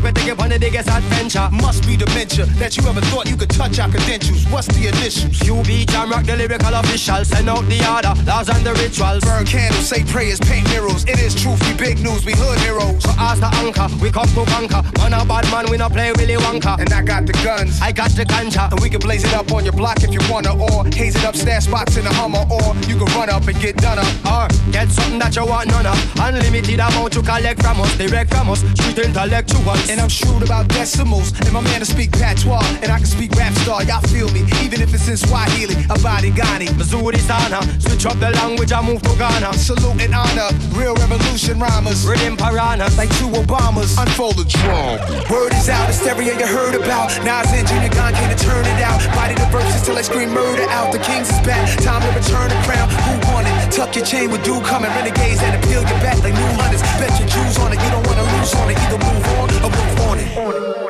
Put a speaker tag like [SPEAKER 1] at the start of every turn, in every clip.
[SPEAKER 1] make we take you on the biggest adventure.
[SPEAKER 2] Must be dementia that you ever thought you could touch our credentials. What's the initials?
[SPEAKER 1] QB Jam Rock, the lyrical official. Send out the order, laws and the rituals.
[SPEAKER 2] Burn candles, say prayers, paint mirrors. It is truth, we big news, we hood heroes.
[SPEAKER 1] So ask the anchor, we come to conquer. Man a bad man, we not play Willy Wonka.
[SPEAKER 2] And I got the guns,
[SPEAKER 1] I got the ganja.
[SPEAKER 2] and we can blaze it up on your block if you wanna, or haze it up, stash spots in the Hummer, or you can run up and get done up.
[SPEAKER 1] Or get something that you want none of. Unlimited amount you collect from us, direct from us, street intellectuals.
[SPEAKER 2] And I'm shrewd about decimals, and my man to speak patois, and I can speak rap star, y'all feel me, even if it's in Swahili, a body Ghani.
[SPEAKER 1] Mzuri sana, switch up the language, I move to Ghana.
[SPEAKER 2] Salute and honor, real revolution rhymers,
[SPEAKER 1] Rhythm piranhas,
[SPEAKER 2] like two Obamas. Unfold the drum. Word is out, hysteria you heard about. Nas and Junior came to turn it out. Body the verses till they scream murder out. The Kings is back, time to return the crown. Who won it? Tuck your chain with dude coming. Renegades that appeal your back like new hunters. Bet your Jews on it, you don't wanna lose on it. Either move on move on it.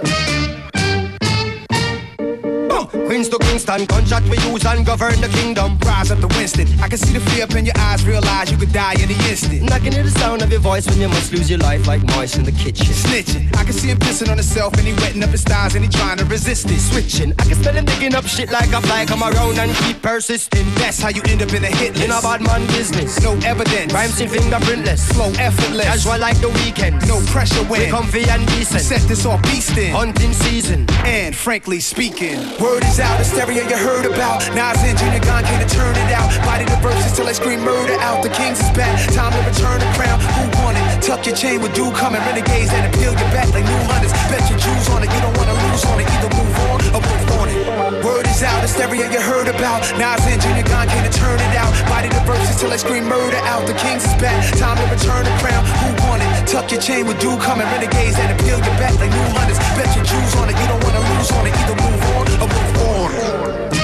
[SPEAKER 1] Queens to Kingston, gunshot we use and govern the kingdom.
[SPEAKER 2] Rise up to Winston. I can see the fear up in your eyes, realize you could die in the instant.
[SPEAKER 1] And I can hear the sound of your voice when you must lose your life like mice in the kitchen.
[SPEAKER 2] Snitching. I can see him pissing on himself and he wetting up his thighs and he trying to resist it.
[SPEAKER 1] Switching, I can smell him digging up shit like a fly. Come around and keep persisting.
[SPEAKER 2] That's how you end up in a hit list.
[SPEAKER 1] In a bad man business.
[SPEAKER 2] No evidence.
[SPEAKER 1] Rhymes in fingerprintless.
[SPEAKER 2] Flow effortless.
[SPEAKER 1] Casual like the weekend.
[SPEAKER 2] No pressure when.
[SPEAKER 1] comfy and decent.
[SPEAKER 2] Set this off beastin'.
[SPEAKER 1] Hunting season.
[SPEAKER 2] And frankly speaking, word is out, hysteria you heard about. Nas and Junior Gong came to turn it out. Body the verses till they scream murder out. The Kings is back, time to return the crown. Who won it? Tuck your chain with dude coming. Renegades that appeal your back like new hunters. Bet your Jews on it, you don't wanna lose on it. Either move on or move on it. Word is out, hysteria you heard about. Nas and Gong came to turn it out. Body the verses till they scream murder out. The Kings is back, time to return the crown. Who won it? Tuck your chain with dude coming. Renegades that appeal your back like new hunters. Bet your Jews on it, you don't wanna lose on it. Either move on or move on.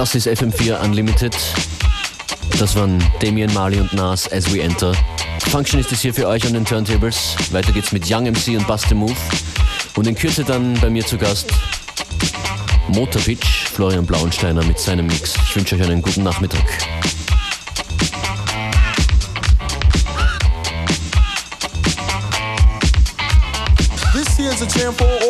[SPEAKER 3] Das ist FM4 Unlimited. Das waren Damien Marley und Nas As We Enter. Function ist es hier für euch an den Turntables. Weiter geht's mit Young MC und Bust the Move. Und in Kürze dann bei mir zu Gast Motor Pitch, Florian Blauensteiner mit seinem Mix. Ich wünsche euch einen guten Nachmittag.
[SPEAKER 4] This here's a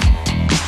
[SPEAKER 4] Just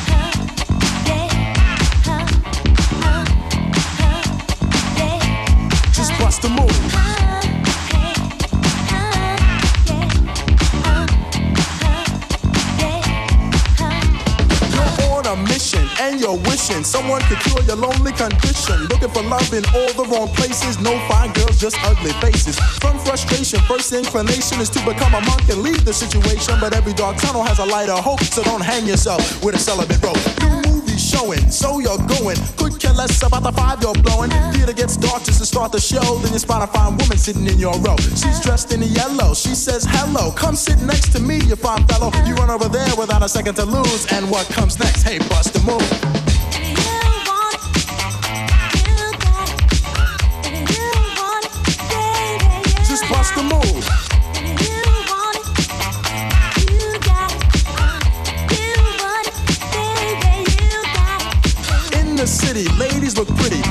[SPEAKER 4] you're wishing someone could cure your lonely condition. Looking for love in all the wrong places. No fine girls, just ugly faces. From frustration, first inclination is to become a monk and leave the situation. But every dark tunnel has a light of hope, so don't hang yourself with a celibate rope. New movies showing, so you're going. Could care less about the five you're blowing. Theater gets dark just to start the show. Then you spot a fine woman sitting in your row. She's dressed in yellow. She says hello. Come sit next to me, you fine fellow. You run over there without a second to lose. And what comes next? Hey, bust the move. Look pretty.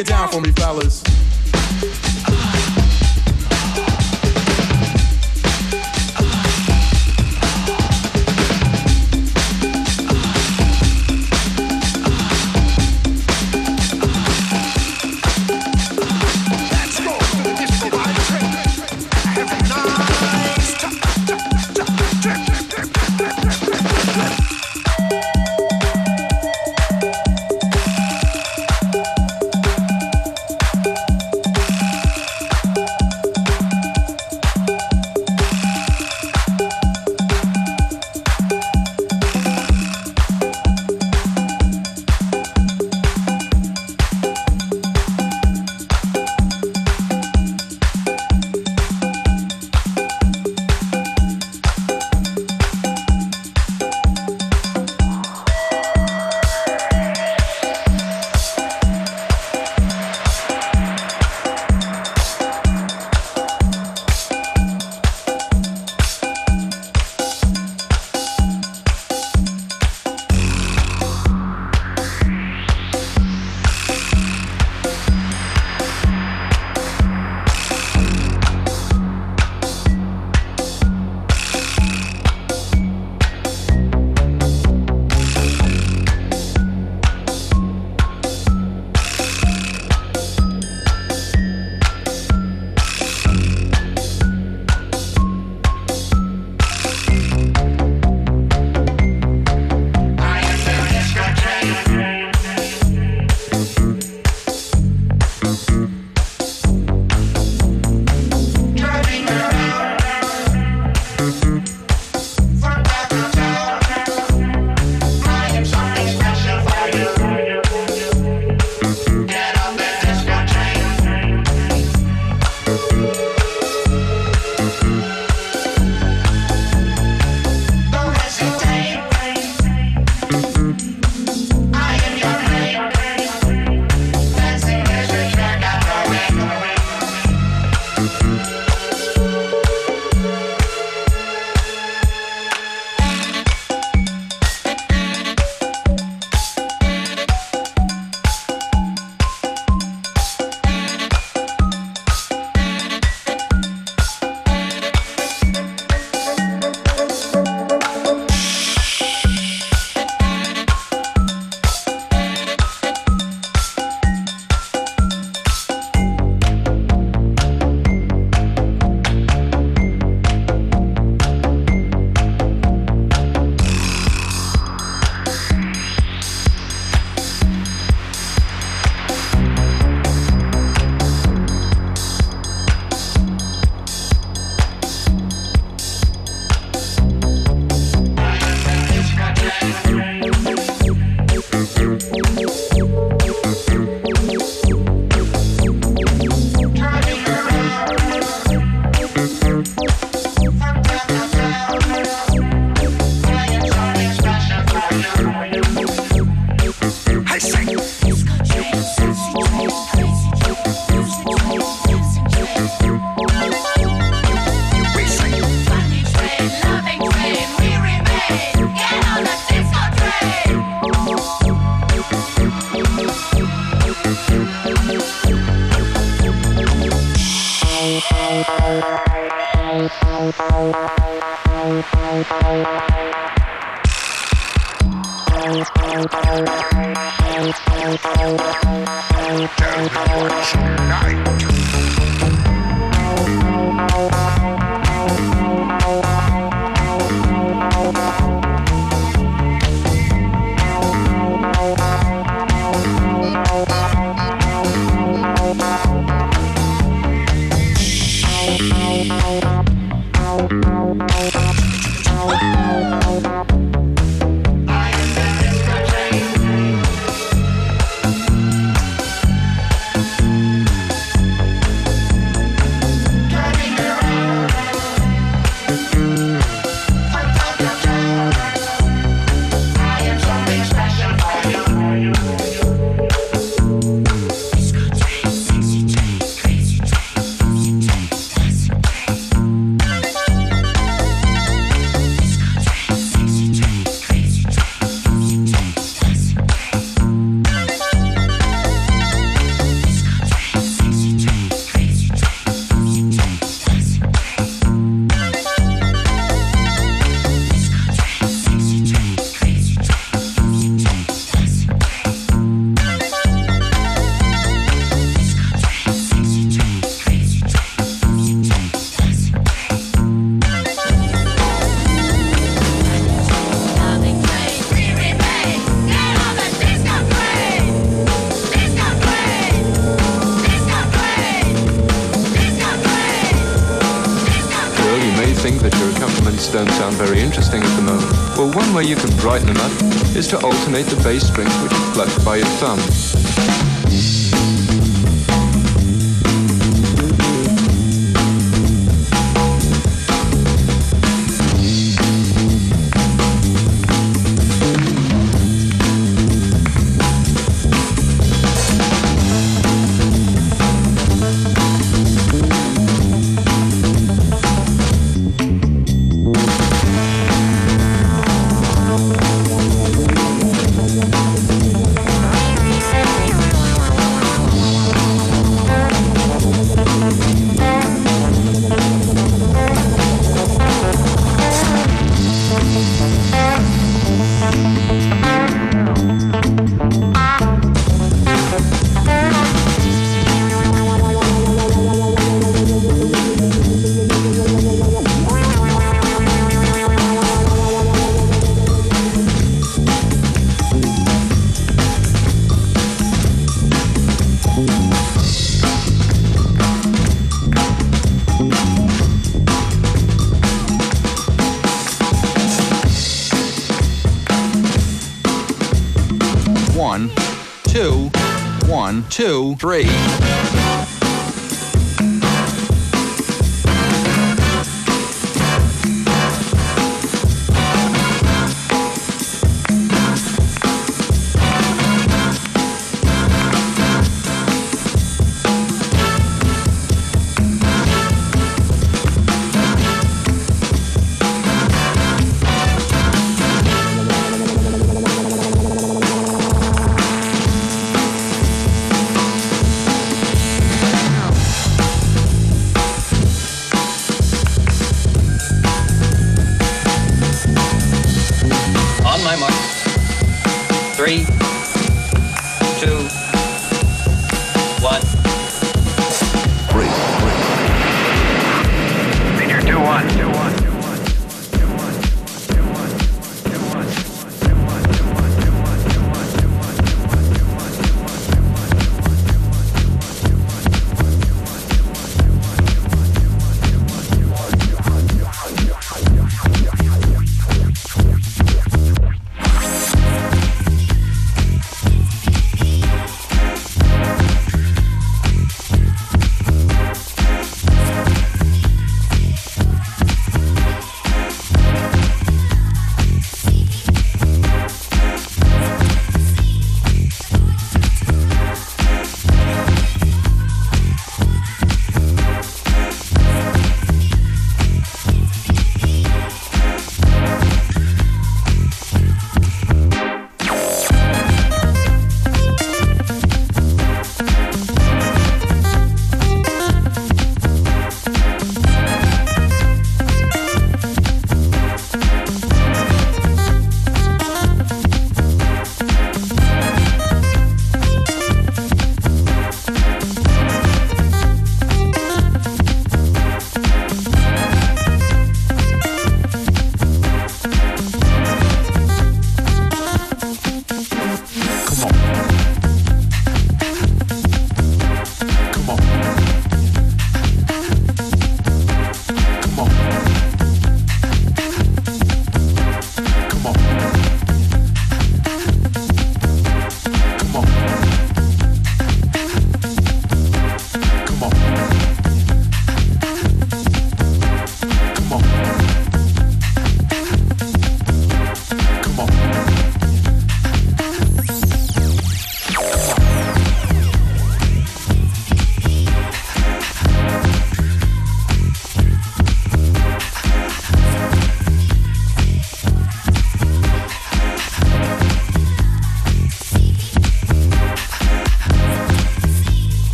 [SPEAKER 5] it down for me, fellas. Them up is to alternate the bass strings which are plucked by your thumb.
[SPEAKER 6] Two, three.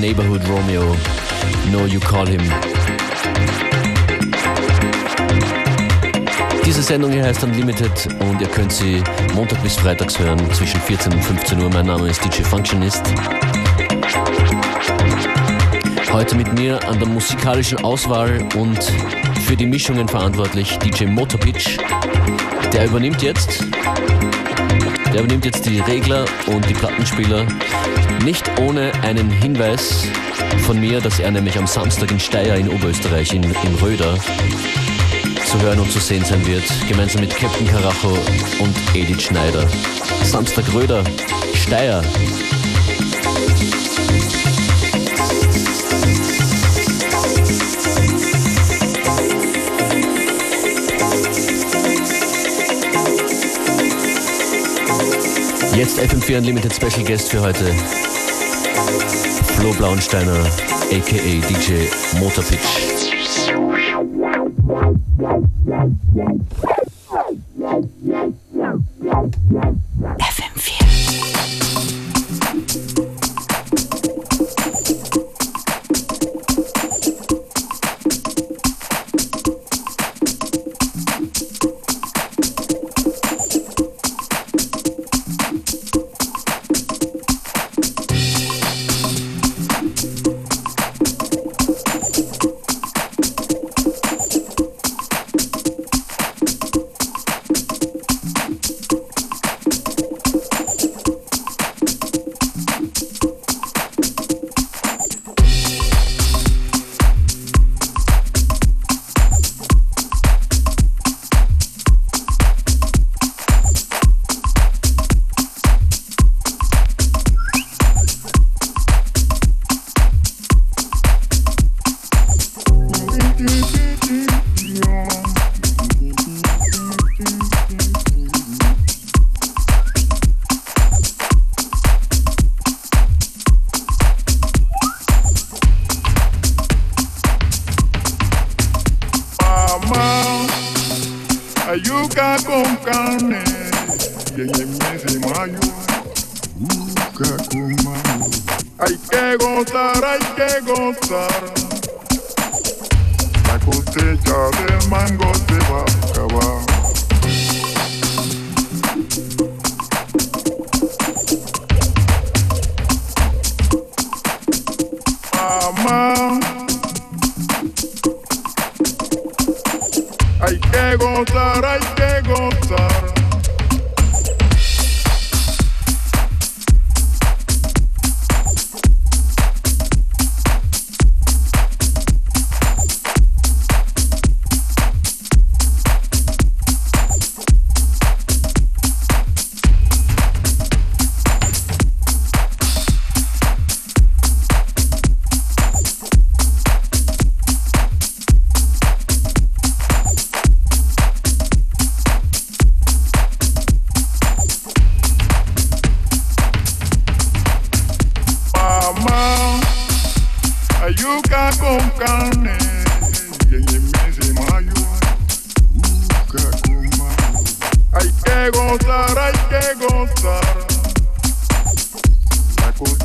[SPEAKER 7] Neighborhood Romeo, No You Call Him. Diese Sendung hier heißt Unlimited und ihr könnt sie Montag bis Freitags hören zwischen 14 und 15 Uhr. Mein Name ist DJ Functionist. Heute mit mir an der musikalischen Auswahl und für die Mischungen verantwortlich DJ Motorpitch. Der übernimmt jetzt, der übernimmt jetzt die Regler und die Plattenspieler. Nicht ohne einen Hinweis von mir, dass er nämlich am Samstag in Steyr in Oberösterreich, in, in Röder, zu hören und zu sehen sein wird, gemeinsam mit Captain Carajo und Edith Schneider. Samstag Röder, Steyr. Jetzt FM4 Unlimited Special Guest für heute. Flo Blauensteiner, aka DJ Motorpitch.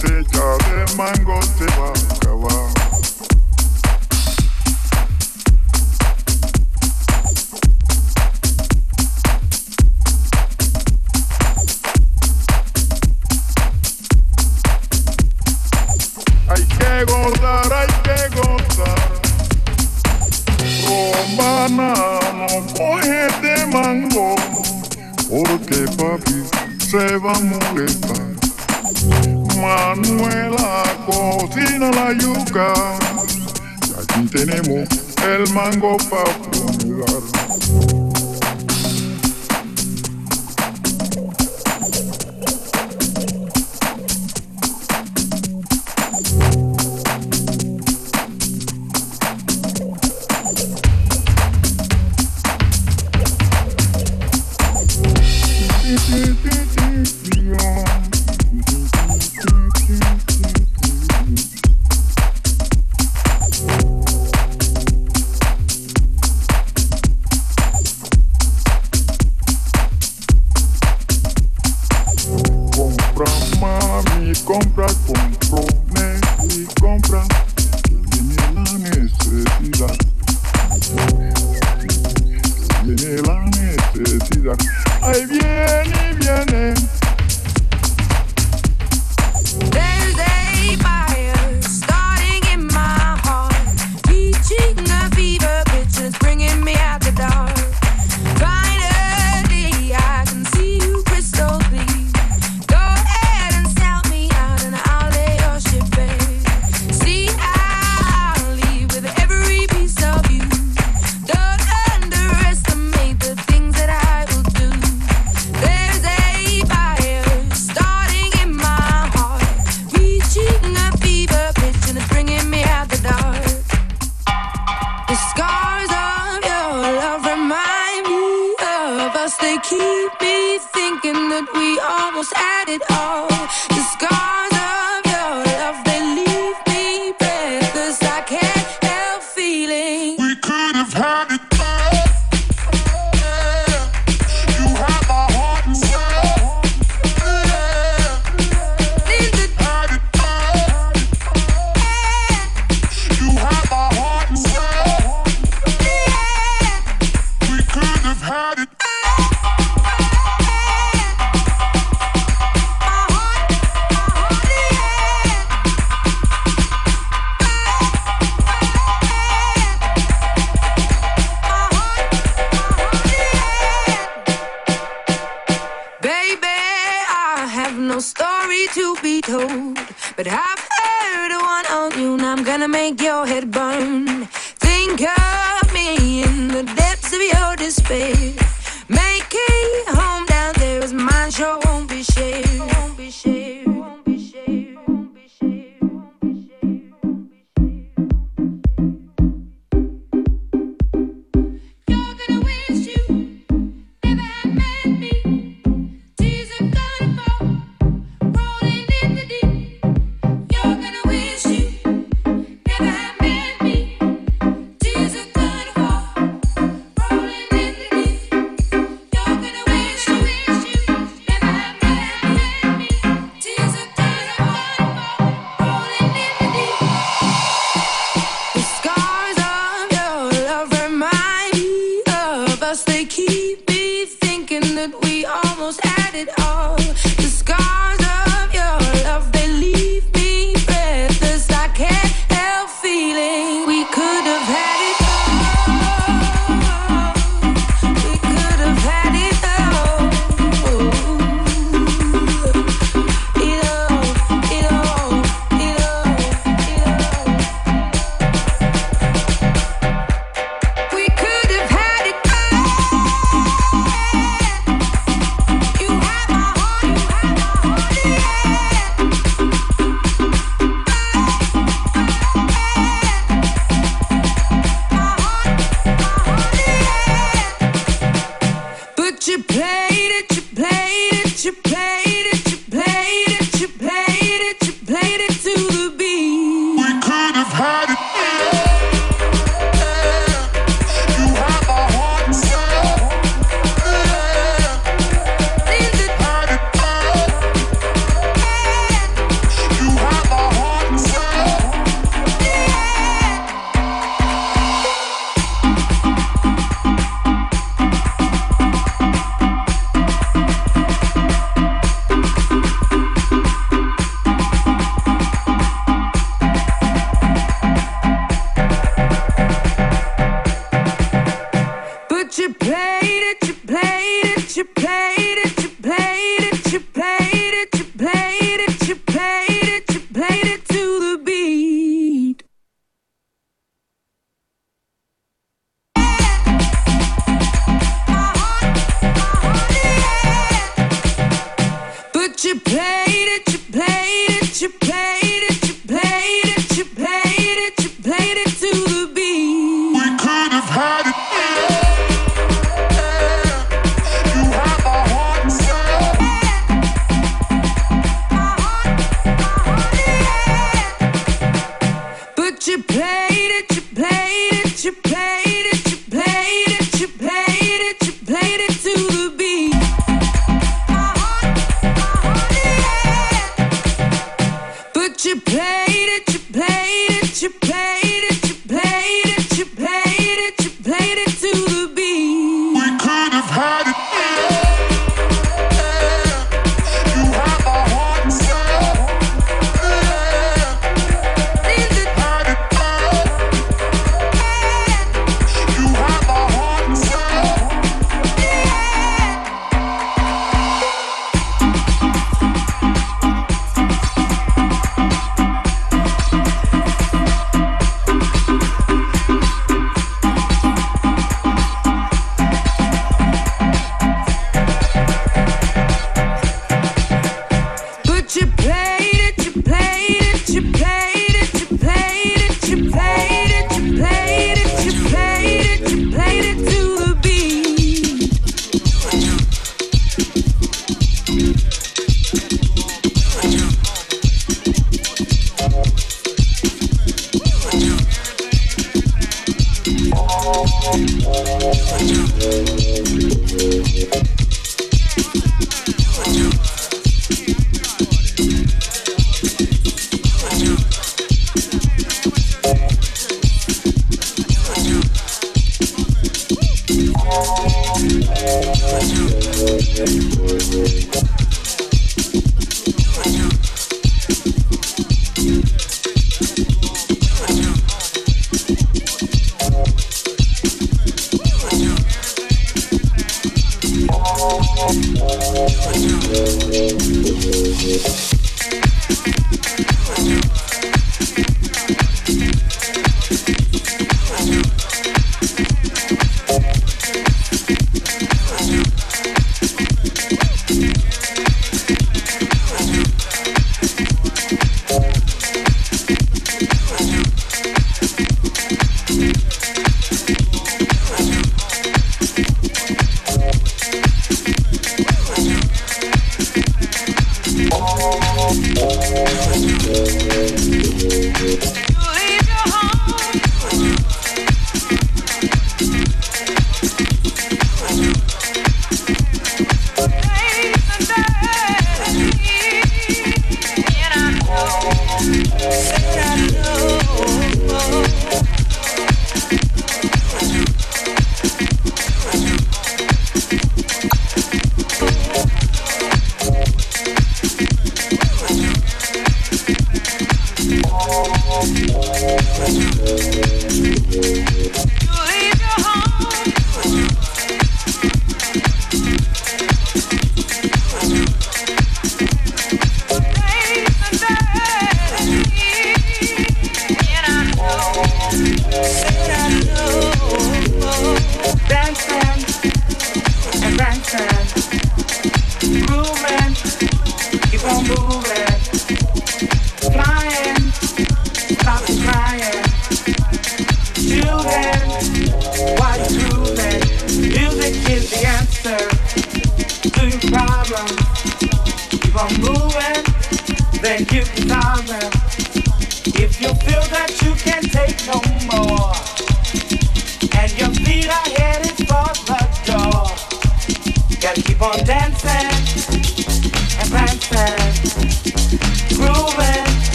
[SPEAKER 8] te
[SPEAKER 9] ya de
[SPEAKER 10] mango te va a acabar. and go far.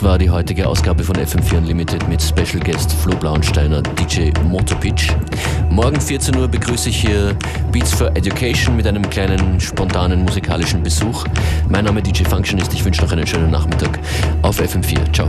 [SPEAKER 3] Das war die heutige Ausgabe von FM4 Unlimited mit Special Guest Flo Blauensteiner, DJ Motopitch. Morgen 14 Uhr begrüße ich hier Beats for Education mit einem kleinen spontanen musikalischen Besuch. Mein Name DJ Functionist, ich wünsche noch einen schönen Nachmittag auf FM4. Ciao.